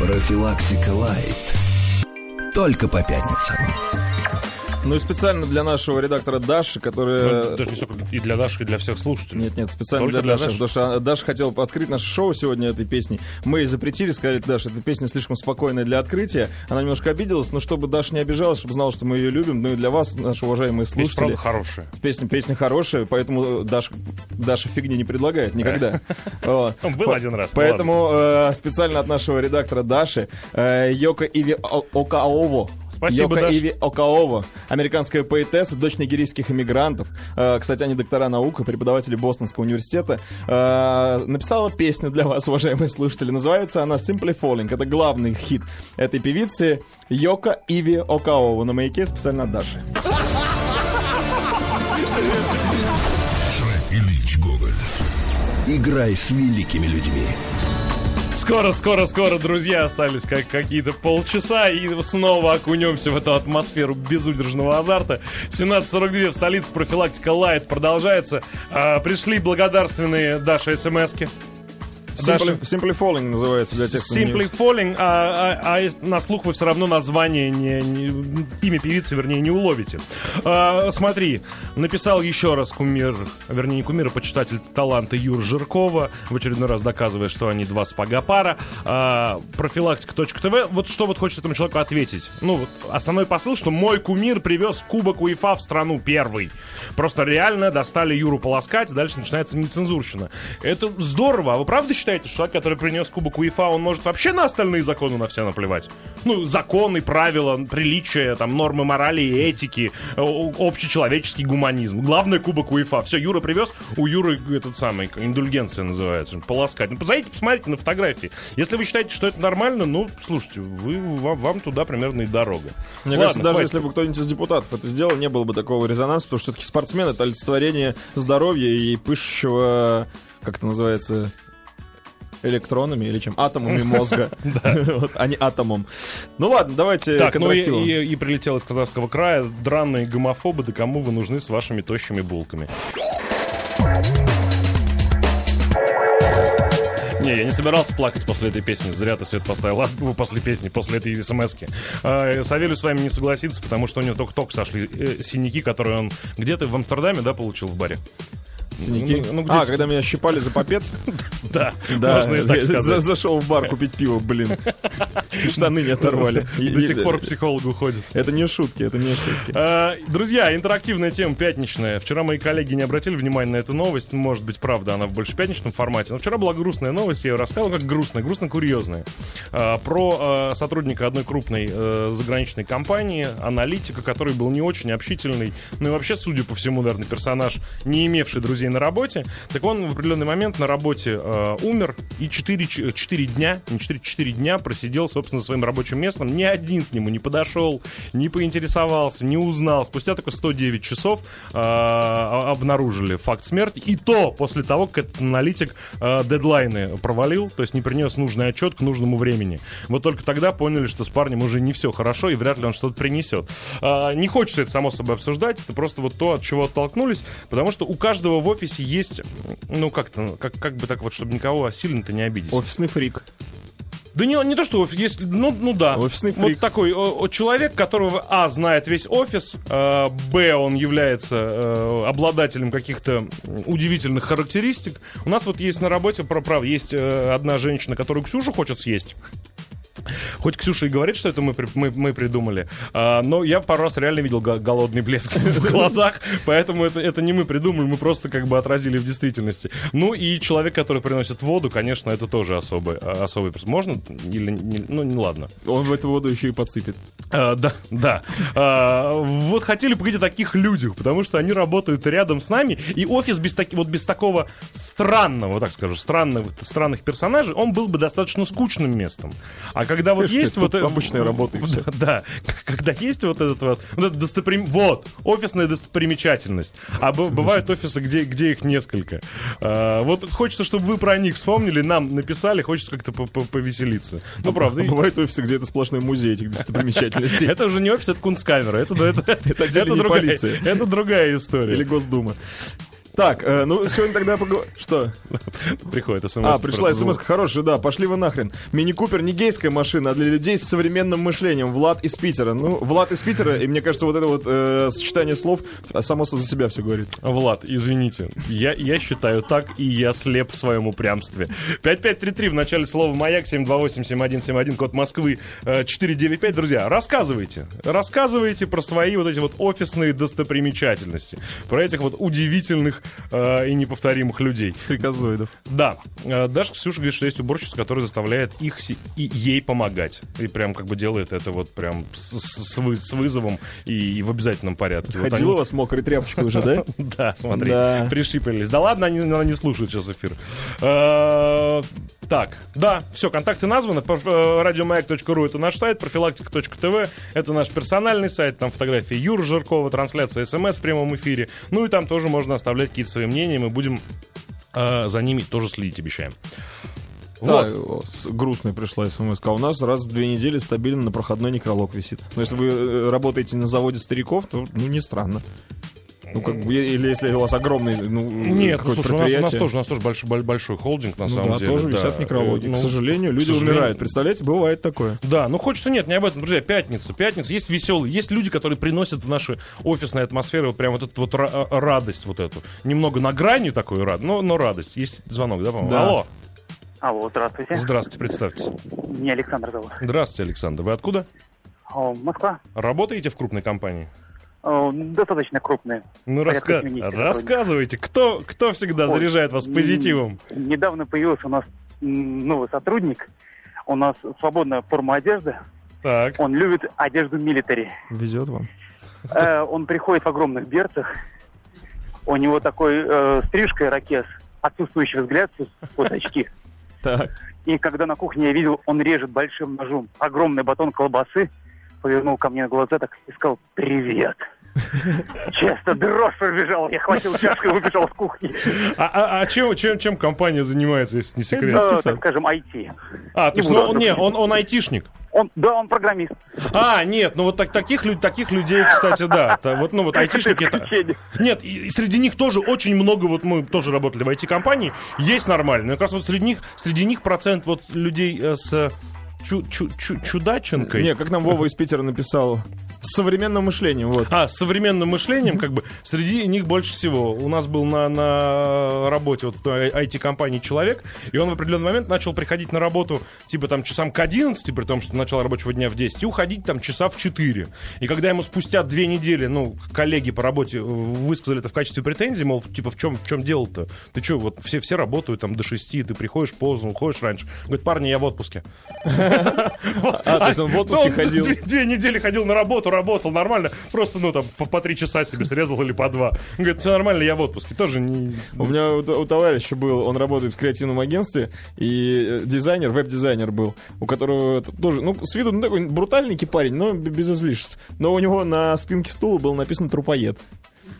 Профилактика Лайт. Только по пятницам. Ну и специально для нашего редактора Даши, которая... Ну, даже не столько и для Даши, и для всех слушателей. Нет, нет, специально Только для, для Даши, потому что Даша хотела открыть наше шоу сегодня этой песней. Мы ей запретили, сказали, Даша, эта песня слишком спокойная для открытия. Она немножко обиделась, но чтобы Даша не обижалась, чтобы знала, что мы ее любим. Ну и для вас, наши уважаемые Песня, слушатели. правда, хорошая. Песня, песня хорошая, поэтому Даша, Даша фигни не предлагает никогда. Был один раз, ну Поэтому э, специально от нашего редактора Даши э, Йока Иви Окаово. Спасибо, Йока Даш. Иви Окаово, американская поэтесса, дочь нигерийских иммигрантов. Э, кстати, они доктора наук и преподаватели Бостонского университета. Э, написала песню для вас, уважаемые слушатели. Называется она Simply Falling. Это главный хит этой певицы Йока Иви Окаово. На маяке специально от Даши. Шрек Ильич Гоголь. Играй с великими людьми. Скоро, скоро, скоро, друзья, остались как какие-то полчаса, и снова окунемся в эту атмосферу безудержного азарта. 17.42 в столице профилактика Лайт продолжается. А, пришли благодарственные Даши СМСки. Simply, Simply Falling называется для тех, кто не- Simply Falling, а, а- а на слух вы все равно название, не, не- имя певицы, вернее, не уловите. А, смотри, написал еще раз кумир, вернее, не кумир, а почитатель таланта Юр Жиркова, в очередной раз доказывая, что они два спага пара. А, профилактика.тв. Вот что вот хочет этому человеку ответить. Ну, вот основной посыл, что мой кумир привез кубок УЕФА в страну первый. Просто реально достали Юру полоскать, дальше начинается нецензурщина. Это здорово. А вы правда считаете, что человек, который принес кубок УЕФА, он может вообще на остальные законы на все наплевать? Ну, законы, правила, приличия, там, нормы морали и этики, общечеловеческий гуманизм. Главное, кубок УЕФА. Все, Юра привез, у Юры этот самый, индульгенция называется, полоскать. Ну, позовите, посмотрите на фотографии. Если вы считаете, что это нормально, ну, слушайте, вы, вам, вам туда примерно и дорога. Мне Ладно, кажется, даже хватит. если бы кто-нибудь из депутатов это сделал, не было бы такого резонанса, потому что все-таки спортсмен это олицетворение здоровья и пышущего, как это называется, электронами или чем? Атомами мозга. А не атомом. Ну ладно, давайте Так, ну и, прилетел из Казахского края драные гомофобы, да кому вы нужны с вашими тощими булками? Не, я не собирался плакать после этой песни. Зря ты свет поставил. А, после песни, после этой смс-ки. А, Савелий с вами не согласится, потому что у него только-только сошли э, синяки, которые он где-то в Амстердаме, да, получил в баре? Синяки. ну, ну, где- а, когда меня щипали за попец? Да, можно и так сказать. зашел в бар купить пиво, блин. Штаны не оторвали. До сих пор психологу ходит. Это не шутки, это не шутки. А, Друзья, интерактивная тема пятничная. Вчера мои коллеги не обратили внимания на эту новость. Может быть, правда, она в больше пятничном формате. Но вчера была грустная новость, я ее рассказывал, как грустная, грустно-курьезная. А, Про а, сотрудника одной крупной э, заграничной компании, аналитика, который был не очень общительный, ну и вообще, судя по всему, наверное, персонаж, не имевший друзей на работе. Так он в определенный момент на работе э, умер и 4, 4 дня, не 4, 4 дня просидел, собственно, своим рабочим местом. Ни один к нему не подошел, не поинтересовался, не узнал. Спустя только 109 часов э, обнаружили факт смерти. И то после того, как этот аналитик э, дедлайны провалил, то есть не принес нужный отчет к нужному времени. Вот только тогда поняли, что с парнем уже не все хорошо и вряд ли он что-то принесет. А, не хочется это само собой обсуждать, это просто вот то, от чего оттолкнулись, потому что у каждого в офисе есть, ну как-то, как, как бы так вот, чтобы никого сильно-то не обидеть. Офисный фрик. Да не, не то, что офис, есть, ну, ну да. Офисный Вот фрик. такой о, о, человек, которого, а, знает весь офис, э, б, он является э, обладателем каких-то удивительных характеристик. У нас вот есть на работе, про- правда, есть э, одна женщина, которую Ксюша хочет съесть. Хоть Ксюша и говорит, что это мы, мы, мы придумали, а, но я пару раз реально видел го- голодный блеск в глазах, поэтому это, это не мы придумали, мы просто как бы отразили в действительности. Ну и человек, который приносит воду, конечно, это тоже особый, а, особый Можно? Или, не- ну, не ладно. Он в эту воду еще и подсыпет. А, да, да. А, вот хотели поговорить о таких людях, потому что они работают рядом с нами, и офис без, таки, вот без такого странного, вот так скажу, странных, странных персонажей, он был бы достаточно скучным местом. А когда вот есть вот... обычная работа. Да, да. когда есть вот этот вот, вот, офисная достопримечательность. А бывают офисы, где, их несколько. А, вот хочется, чтобы вы про них вспомнили, нам написали, хочется как-то по- по- повеселиться. Ну, правда. и- Бывает офисы, где это сплошной музей этих достопримечательностей. это уже не офис, это кунсткамера. Это другая история. Или Госдума. Так, э, ну сегодня тогда поговорим. Что? Приходит смс. А, пришла смс хорошая, да, пошли вы нахрен. Мини-купер не гейская машина, а для людей с современным мышлением. Влад из Питера. Ну, Влад из Питера, и мне кажется, вот это вот э, сочетание слов само за себя все говорит. Влад, извините, я, я считаю так, и я слеп в своем упрямстве. 5533 в начале слова «Маяк», 728-7171, код Москвы, э, 495. Друзья, рассказывайте. Рассказывайте про свои вот эти вот офисные достопримечательности. Про этих вот удивительных э, и неповторимых людей. Фриказоидов. Да. Э, Даже Ксюша говорит, что есть уборщица, которая заставляет их и ей помогать. И прям как бы делает это вот прям с, с- вы- с вызовом и, и в обязательном порядке. Вот Ходила у они- вас мокрой тряпочкой уже, да? Да, смотри, Да. пришиплились. Да ладно, они, они слушают сейчас эфир. Э, Так, да, все, контакты названы. Э, Радиомаяк.ру это наш сайт, профилактика.тв это наш персональный сайт, там фотографии Юры Жиркова, трансляция смс в прямом эфире. Ну и там тоже можно оставлять какие-то свои мнения, мы будем э, за ними тоже следить, обещаем. Да, Вот. с- грустная пришла смс. А у нас раз в две недели стабильно на проходной некролог висит. Но если вы э, работаете на заводе стариков, то ну не странно. Ну, как бы, или если у вас огромный, ну, Нет, ну, слушай, у нас, у нас тоже, у нас тоже большой, боль- большой холдинг, на Ну самом да, деле. тоже да. висят некрологи. Э, ну, к сожалению, люди сожалению. умирают. Представляете, бывает такое. Да, ну хочется нет, не об этом, друзья. Пятница, пятница. Есть веселые, есть люди, которые приносят в наши офисные атмосферы вот прям вот эту вот ра- а, радость вот эту. Немного на грани такой рад, но, но радость. Есть звонок, да, по-моему? Да. Алло. Алло, здравствуйте. Здравствуйте, представьтесь. Меня Александр зовут. Здравствуйте, Александр. Вы откуда? О, Москва. Работаете в крупной компании? О, достаточно крупный. Ну, раска- 70 рассказывайте, кто, кто всегда Ой, заряжает вас позитивом? Недавно появился у нас новый сотрудник. У нас свободная форма одежды. Так. Он любит одежду милитари. Везет вам. Э, Он приходит в огромных берцах. У него такой э, стрижка ирокез, отсутствующий взгляд, вот очки. Так. И когда на кухне я видел, он режет большим ножом огромный батон колбасы, повернул ко мне глаза так и сказал «Привет». Честно, дрожь пробежал. Я хватил чашку и выбежал с кухни. А, а- а чем, чем, чем компания занимается, если не секрет? Ну, сад. так скажем, IT. А, то есть, не ну, он, не, он, он айтишник. Он, да, он программист. А, нет, ну вот так, таких, таких людей, кстати, да. Та- вот, ну вот айтишники это... Нет, и, и среди них тоже очень много, вот мы тоже работали в IT-компании, есть нормальные. Но как раз вот среди них, среди них процент вот людей э, с чу- чу- чу- чудаченкой. Не, как нам Вова из Питера написал. С современным мышлением, вот. А, с современным мышлением, как бы, среди них больше всего. У нас был на, на работе вот в IT-компании человек, и он в определенный момент начал приходить на работу, типа, там, часам к 11, при том, что начало рабочего дня в 10, и уходить там часа в 4. И когда ему спустя две недели, ну, коллеги по работе э, высказали это в качестве претензий, мол, типа, в чем, в чем дело-то? Ты что, вот все, все работают там до 6, ты приходишь поздно, уходишь раньше. Говорит, парни, я в отпуске. А, то есть он в отпуске Ну, ходил. Две, недели ходил на работу, работал нормально. Просто, ну, там, по, три часа себе срезал или по два. Он говорит, все нормально, я в отпуске. Тоже не... У меня у, товарища был, он работает в креативном агентстве, и э, дизайнер, веб-дизайнер был, у которого тоже, ну, с виду ну, такой брутальненький парень, но без излишеств. Но у него на спинке стула было написано «Трупоед».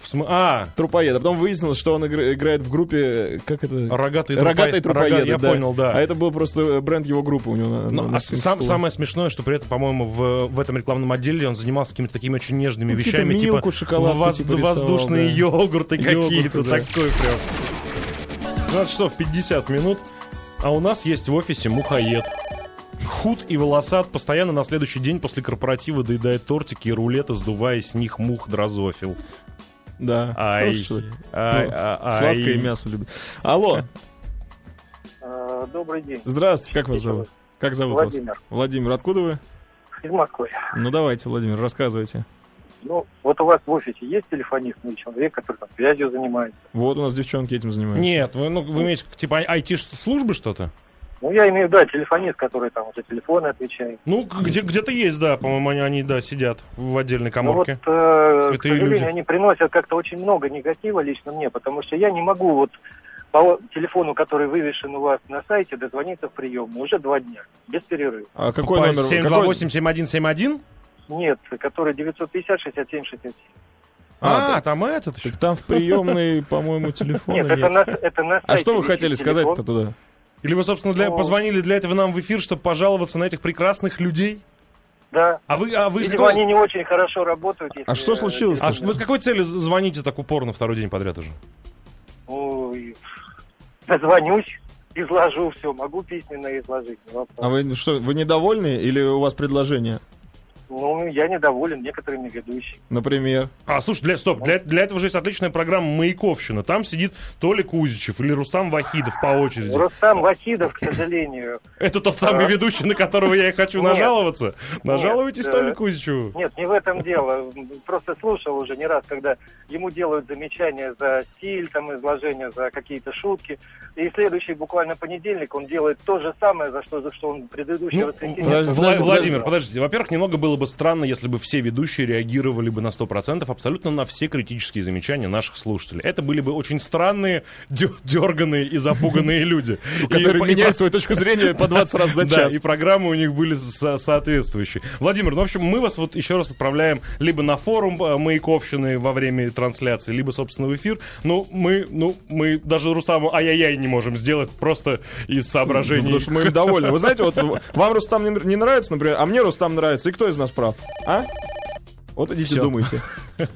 В см- А, Трупоед. А потом выяснилось, что он игра- играет в группе, э, как это? рогатые, Рогатые трупо- трупоеды, рога- Я да. понял, да. А это был просто бренд его группы у него на, Ну, на- а сам- самое смешное, что при этом, по-моему, в, в этом рекламном отделе он занимался какими-то такими очень нежными Ну, вещами, милку, типа воз- типа, рисовал, воздушные да. йогурты Йогурты, какие-то, да. такой прям. 12 часов 50 минут, а у нас есть в офисе мухоед. Худ и волосат постоянно на следующий день после корпоратива доедает тортики и рулеты, сдувая с них мух дрозофил. Да. Ай, ай, Ну, а- ай. Сладкое мясо любит. Алло, Э, Добрый день. здравствуйте, как вас зовут? Как зовут Владимир. вас? Владимир, откуда вы? Из Москвы. Ну давайте, Владимир, рассказывайте. Ну, вот у вас в офисе есть телефонист, ну, человек, который там связью занимается? Вот у нас девчонки этим занимаются. Нет, вы, ну, вы имеете типа IT-службы что-то? Ну, я имею в виду, да, телефонист, который там за телефоны отвечает. Ну, к- где, где-то есть, да, по-моему, они, они, да, сидят в отдельной Ну вот, коморке. э, к Святые сожалению, люди. они приносят как-то очень много негатива лично мне, потому что я не могу вот по телефону, который вывешен у вас на сайте, дозвониться в прием уже два дня, без перерыва. А какой По номер? какой- 728-7171? Нет, который 950-67-67. А, А, там этот еще. Так там в приемной, по-моему, телефона Нет, это на, это на А сайте что вы хотели телефон. сказать-то туда? Или вы, собственно, для, Ну. позвонили для этого нам в эфир, чтобы пожаловаться на этих прекрасных людей? Да. А вы, а вы, Видимо, какой, они не очень хорошо работают. если, А что случилось-то? а вы с какой целью звоните так упорно второй день подряд уже? и дозвонюсь, изложу все, могу письменно изложить. А вы что, вы недовольны или у вас предложение? Ну, я недоволен некоторыми ведущими. Например. А, слушай, для, стоп, для, для этого же есть отличная программа «Маяковщина». Там сидит Толя Кузичев или Рустам Вахидов по очереди. Рустам Вахидов, к сожалению, Это тот самый А. ведущий, на которого я и хочу нажаловаться. Нажалуйтесь Толе Кузичеву. Нет, не в этом дело. Просто слушал уже не раз, когда ему делают замечания за стиль, там, изложение, за какие-то шутки. И следующий буквально понедельник он делает то же самое, за что, за что он предыдущий Ну, Владимир, подожди. подождите. Во-первых, немного было бы странно, если бы все ведущие реагировали бы на 100% абсолютно на все критические замечания наших слушателей. Это были бы очень странные, дерганые и запуганные люди. Которые меняют свою точку зрения по 20 раз за Да, час. и программы у них были со- соответствующие. Владимир, ну, в общем, мы вас вот еще раз отправляем либо на форум э, Маяковщины во время трансляции, либо, собственно, в эфир. Ну, мы, ну, мы даже Рустаму ай-яй-яй не можем сделать просто из соображений. Потому что мы им довольны. Вы знаете, вот вам Рустам не нравится, например, а мне Рустам нравится. И кто из нас прав? А? Вот идите Всё. думайте.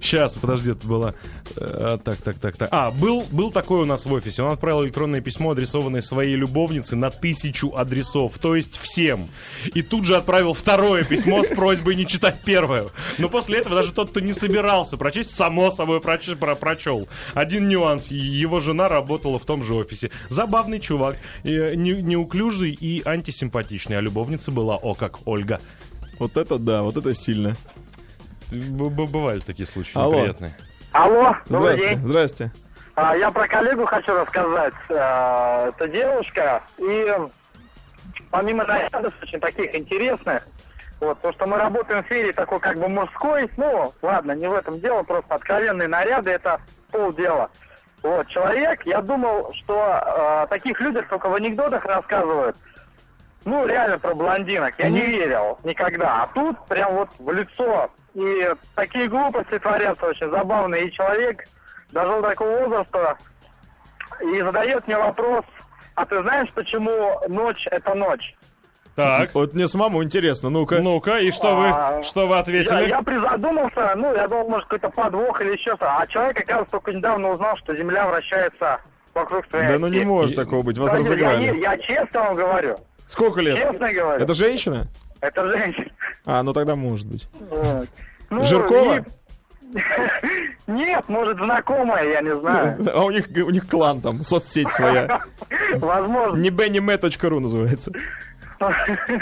Сейчас, подожди, это было... э, так, так, так, так. А, был, был такой у нас в офисе. Он отправил электронное письмо, адресованное своей любовнице, на тысячу адресов. То есть всем. И тут же отправил второе письмо с просьбой не читать первое. Но после этого даже тот, кто не собирался прочесть, само собой проч- про- прочел. Один нюанс. Его жена работала в том же офисе. Забавный чувак. э, не- неуклюжий и антисимпатичный. А любовница была, о, как Ольга. Вот это да, вот это сильно. Б- Бывали такие случаи Алло. неприятные. Алло, добрый Здрасте, день. здрасте. А, Я про коллегу хочу рассказать. А, Это девушка, и помимо нарядов очень таких интересных, вот, то, что мы работаем в сфере такой как бы мужской, ну, ладно, не в этом дело, просто откровенные наряды, это полдела. Вот, человек, я думал, что о таких людях только в анекдотах рассказывают. Ну, реально про блондинок. Я не верил никогда. А тут прям вот в лицо. И такие глупости творятся очень забавные. И человек дожил до такого возраста и задает мне вопрос, а ты знаешь, почему ночь это ночь? Так. Вот мне самому интересно, ну-ка. Ну-ка, и что вы, А, что вы Я, ответили? я призадумался, ну, я думал, может, какой-то подвох или еще что А человек, оказывается, только недавно узнал, что Земля вращается вокруг своей Да ну не оси. может такого быть, вас Да, я- разыграли. Я, я честно вам говорю. Сколько лет? Честно говорю. Это женщина? Это женщина. А, ну тогда может быть. Вот. Ну, Жиркова? и- Нет, может, знакомая, я не знаю. А у них, у них клан там, соцсеть своя. Возможно. Не bennyme.ru называется.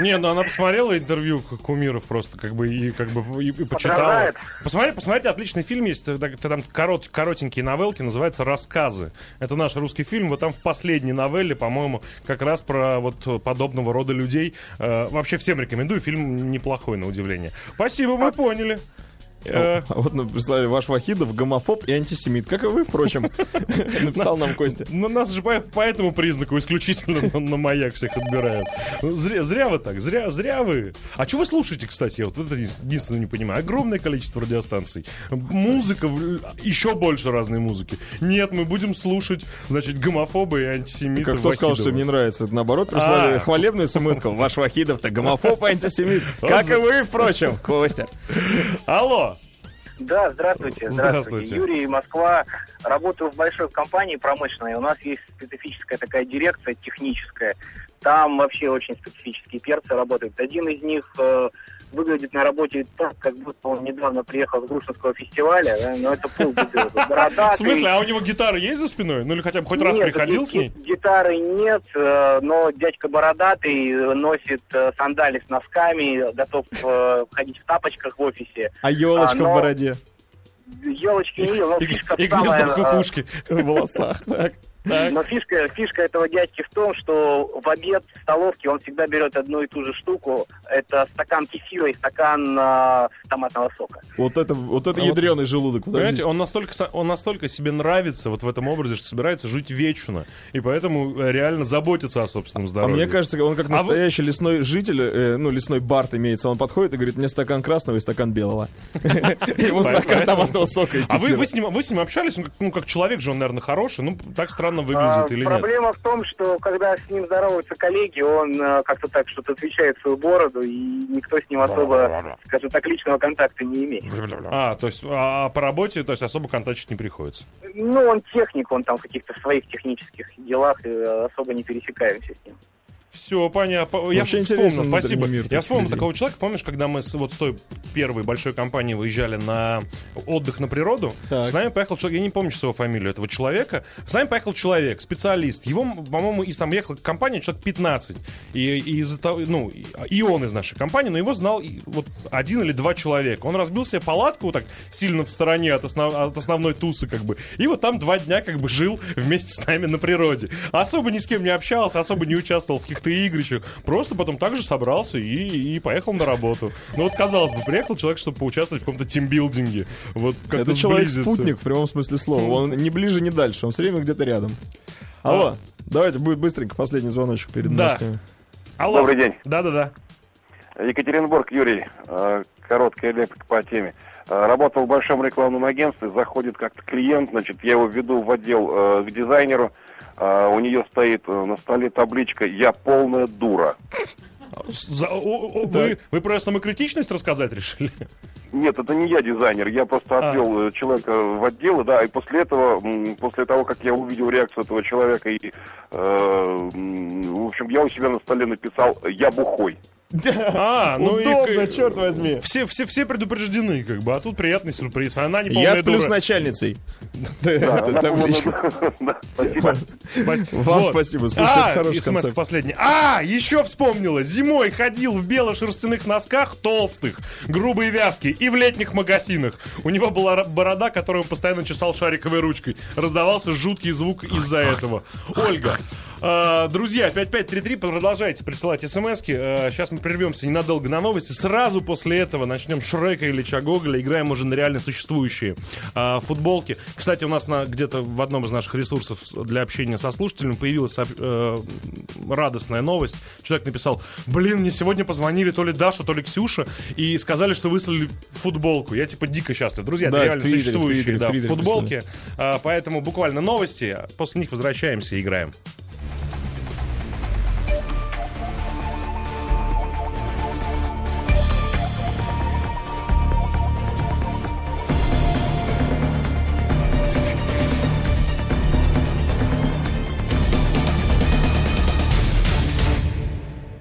Не, ну она посмотрела интервью кумиров просто, как бы, и как бы и, и почитала. Посмотри, посмотрите, отличный фильм есть, там корот, коротенькие новелки, называется «Рассказы». Это наш русский фильм, вот там в последней новелле, по-моему, как раз про вот подобного рода людей. Э, вообще всем рекомендую, фильм неплохой, на удивление. Спасибо, мы поняли. Э, А вот, представляете, ваш Вахидов гомофоб и антисемит, как и вы, впрочем, написал нам Костя. Ну, нас же по, по этому признаку исключительно на, на маяк всех отбирают. Ну, Зря, зря вы так, зря, зря вы. А что вы слушаете, кстати? Я вот это единственное не понимаю. Огромное количество радиостанций. Музыка, еще больше разной музыки. Нет, мы будем слушать, значит, гомофобы и антисемиты. Как кто сказал, что им не нравится? Это наоборот, прислали А. хвалебную смс -ку. Ваш Вахидов-то гомофоб и антисемит. Как и вы, впрочем, Костя. Алло! Да, здравствуйте. Здравствуйте. Юрий, Москва. Работаю в большой компании промышленной. У нас есть специфическая такая дирекция техническая. Там вообще очень специфические перцы работают. Один из них э, выглядит на работе так, как будто он недавно приехал с Грушинского фестиваля. да, Но это полбеды. В смысле, а у него гитара есть за спиной? Ну или хотя бы хоть раз приходил с ней? ги- Гитары нет, э, но дядька бородатый носит э, сандали с носками, готов э, ходить в тапочках в офисе. А елочка А, в бороде. Елочки не но И, фишка и гнездо в кукушке. В волосах. Так. Но фишка, фишка этого дядьки в том, что в обед в столовке он всегда берет одну и ту же штуку. Это стакан кефира и стакан э, томатного сока. Вот это, вот это А вот- ядреный желудок. Понимаете, Подождите. он настолько, он настолько себе нравится вот в этом образе, что собирается жить вечно. И поэтому э, реально заботится о собственном А здоровье. мне кажется, он как А вы- настоящий лесной житель, э, ну, лесной бард имеется, он подходит и говорит, мне стакан красного и стакан белого. Ему стакан томатного сока А вы, с ним, вы с ним общались? Ну, как человек же он, наверное, хороший. Ну, так странно странно выглядит А, или нет? проблема в том, что когда с ним здороваются коллеги, он э, как-то так что-то отвечает в свою бороду, и никто с ним особо, скажем так, личного контакта не имеет. А, то есть а, а по работе, то есть особо контактить не приходится. Ну, он техник, он там в каких-то своих технических делах, и э, особо не пересекаемся с ним. Все, понятно. Я Вообще вспомнил, спасибо. мир Я вспомнил людей. такого человека, помнишь, когда мы с, вот с той первой большой компанией выезжали на отдых на природу, Так. с нами поехал человек, я не помню его фамилию этого человека, с нами поехал человек, специалист. Его, по-моему, из там ехала компания человек 15. И, и из-за того, ну, и- он из нашей компании, но его знал и вот один или два человека. Он разбил себе палатку вот так сильно в стороне от, основ- от основной тусы, как бы. И вот там два дня как бы жил вместе с нами на природе. Особо ни с кем не общался, особо не участвовал в каких-то игрищах. Просто потом также собрался и, и поехал на работу. Ну вот, казалось бы, приехал человек, чтобы поучаствовать в каком-то тимбилдинге. Вот как-то Это человек-спутник в прямом смысле слова. Он не ближе, не дальше. Он все время где-то рядом. Алло, давайте будет быстренько последний звоночек перед Да. новостями. Алло. Добрый день. Да-да-да. Екатеринбург, Юрий. Э, Короткая реплика по теме. Э, Работал в большом рекламном агентстве, заходит как-то клиент, значит, я его веду в отдел э, к дизайнеру, у нее стоит э, на столе табличка «Я полная дура». За- о- о- вы, вы про самокритичность рассказать решили? Нет, это не я дизайнер, я просто А. отвел э, человека в отдел, да, и после этого, после того, как я увидел реакцию этого человека, и, э, в общем, я у себя на столе написал «Я бухой». А, ну и Удобно, к- черт возьми. Все, все, все предупреждены, как бы, а тут приятный сюрприз. А она не Я сплю дура. с начальницей. Вам спасибо. А, смс последний. А, еще вспомнила. Зимой ходил в бело-шерстяных носках толстых, грубые вязки и в летних магазинах. У него была борода, которую он постоянно чесал шариковой ручкой. Раздавался жуткий звук из-за этого. Ольга, друзья, 5533, продолжайте присылать смс Сейчас мы прервемся ненадолго на новости. Сразу после этого начнем Шрека или Чагоголя. Играем уже на реально существующие э, футболки. Кстати, у нас на, где-то в одном из наших ресурсов для общения со слушателями появилась э, радостная новость. Человек написал, блин, мне сегодня позвонили то ли Даша, то ли Ксюша и сказали, что выслали футболку. Я типа дико счастлив. Друзья, Да, это реально Твиттере, существующие Твиттере, да, Твиттере футболки. А, поэтому буквально новости. После них возвращаемся и играем.